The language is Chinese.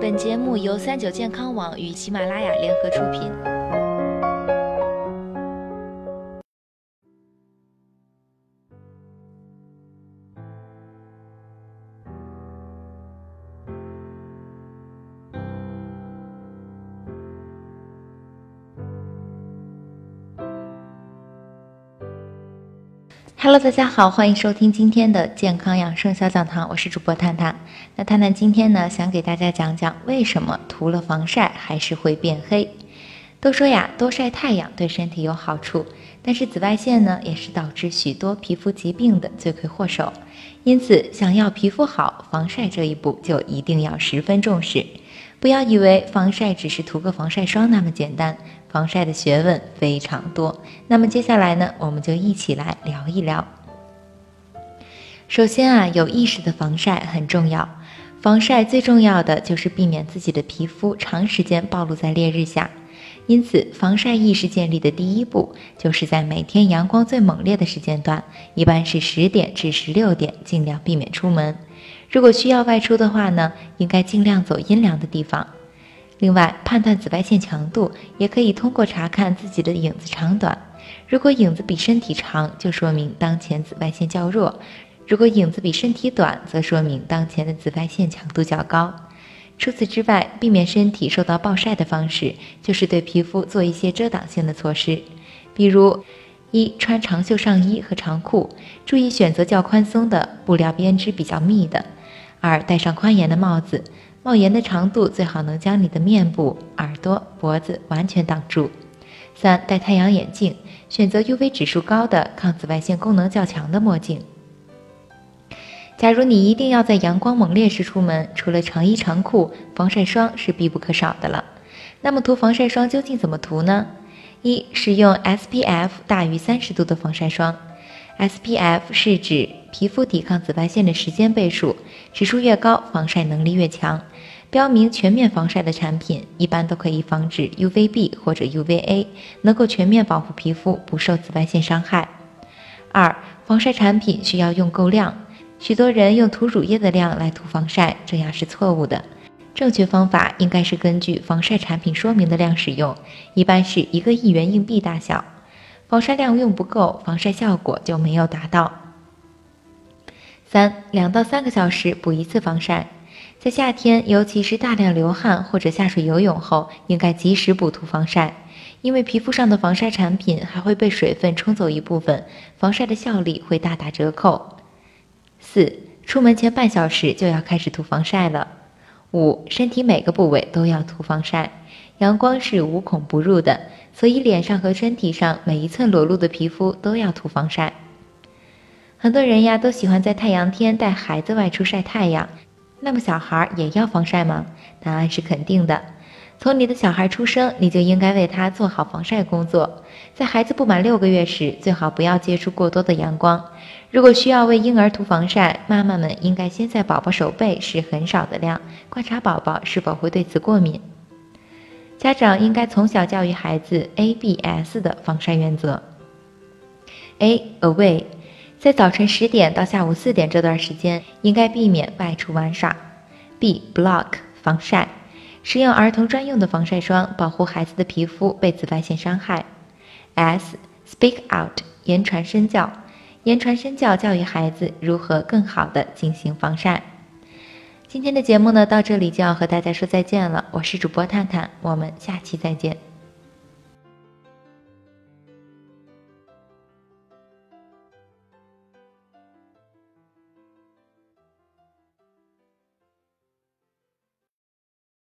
本节目由三九健康网与喜马拉雅联合出品。Hello，大家好，欢迎收听今天的健康养生小讲堂，我是主播探探。那探探今天呢，想给大家讲讲为什么涂了防晒还是会变黑。都说呀，多晒太阳对身体有好处，但是紫外线呢，也是导致许多皮肤疾病的罪魁祸首。因此，想要皮肤好，防晒这一步就一定要十分重视。不要以为防晒只是涂个防晒霜那么简单。防晒的学问非常多，那么接下来呢，我们就一起来聊一聊。首先啊，有意识的防晒很重要。防晒最重要的就是避免自己的皮肤长时间暴露在烈日下，因此防晒意识建立的第一步，就是在每天阳光最猛烈的时间段，一般是十点至十六点，尽量避免出门。如果需要外出的话呢，应该尽量走阴凉的地方。另外，判断紫外线强度也可以通过查看自己的影子长短。如果影子比身体长，就说明当前紫外线较弱；如果影子比身体短，则说明当前的紫外线强度较高。除此之外，避免身体受到暴晒的方式，就是对皮肤做一些遮挡性的措施，比如：一、穿长袖上衣和长裤，注意选择较宽松的布料编织比较密的；二、戴上宽檐的帽子。帽檐的长度最好能将你的面部、耳朵、脖子完全挡住。三、戴太阳眼镜，选择 UV 指数高的、抗紫外线功能较强的墨镜。假如你一定要在阳光猛烈时出门，除了长衣长裤，防晒霜是必不可少的了。那么涂防晒霜究竟怎么涂呢？一、使用 SPF 大于三十度的防晒霜。SPF 是指皮肤抵抗紫外线的时间倍数，指数越高，防晒能力越强。标明全面防晒的产品，一般都可以防止 UVB 或者 UVA，能够全面保护皮肤不受紫外线伤害。二、防晒产品需要用够量，许多人用涂乳液的量来涂防晒，这样是错误的。正确方法应该是根据防晒产品说明的量使用，一般是一个一元硬币大小。防晒量用不够，防晒效果就没有达到。三两到三个小时补一次防晒，在夏天，尤其是大量流汗或者下水游泳后，应该及时补涂防晒，因为皮肤上的防晒产品还会被水分冲走一部分，防晒的效力会大打折扣。四出门前半小时就要开始涂防晒了。五身体每个部位都要涂防晒，阳光是无孔不入的。所以，脸上和身体上每一寸裸露的皮肤都要涂防晒。很多人呀都喜欢在太阳天带孩子外出晒太阳，那么小孩也要防晒吗？答案是肯定的。从你的小孩出生，你就应该为他做好防晒工作。在孩子不满六个月时，最好不要接触过多的阳光。如果需要为婴儿涂防晒，妈妈们应该先在宝宝手背试很少的量，观察宝宝是否会对此过敏。家长应该从小教育孩子 A B S 的防晒原则。A away，在早晨十点到下午四点这段时间，应该避免外出玩耍。B block 防晒，使用儿童专用的防晒霜，保护孩子的皮肤被紫外线伤害。S speak out 言传身教，言传身教教育孩子如何更好的进行防晒。今天的节目呢，到这里就要和大家说再见了。我是主播探探，我们下期再见。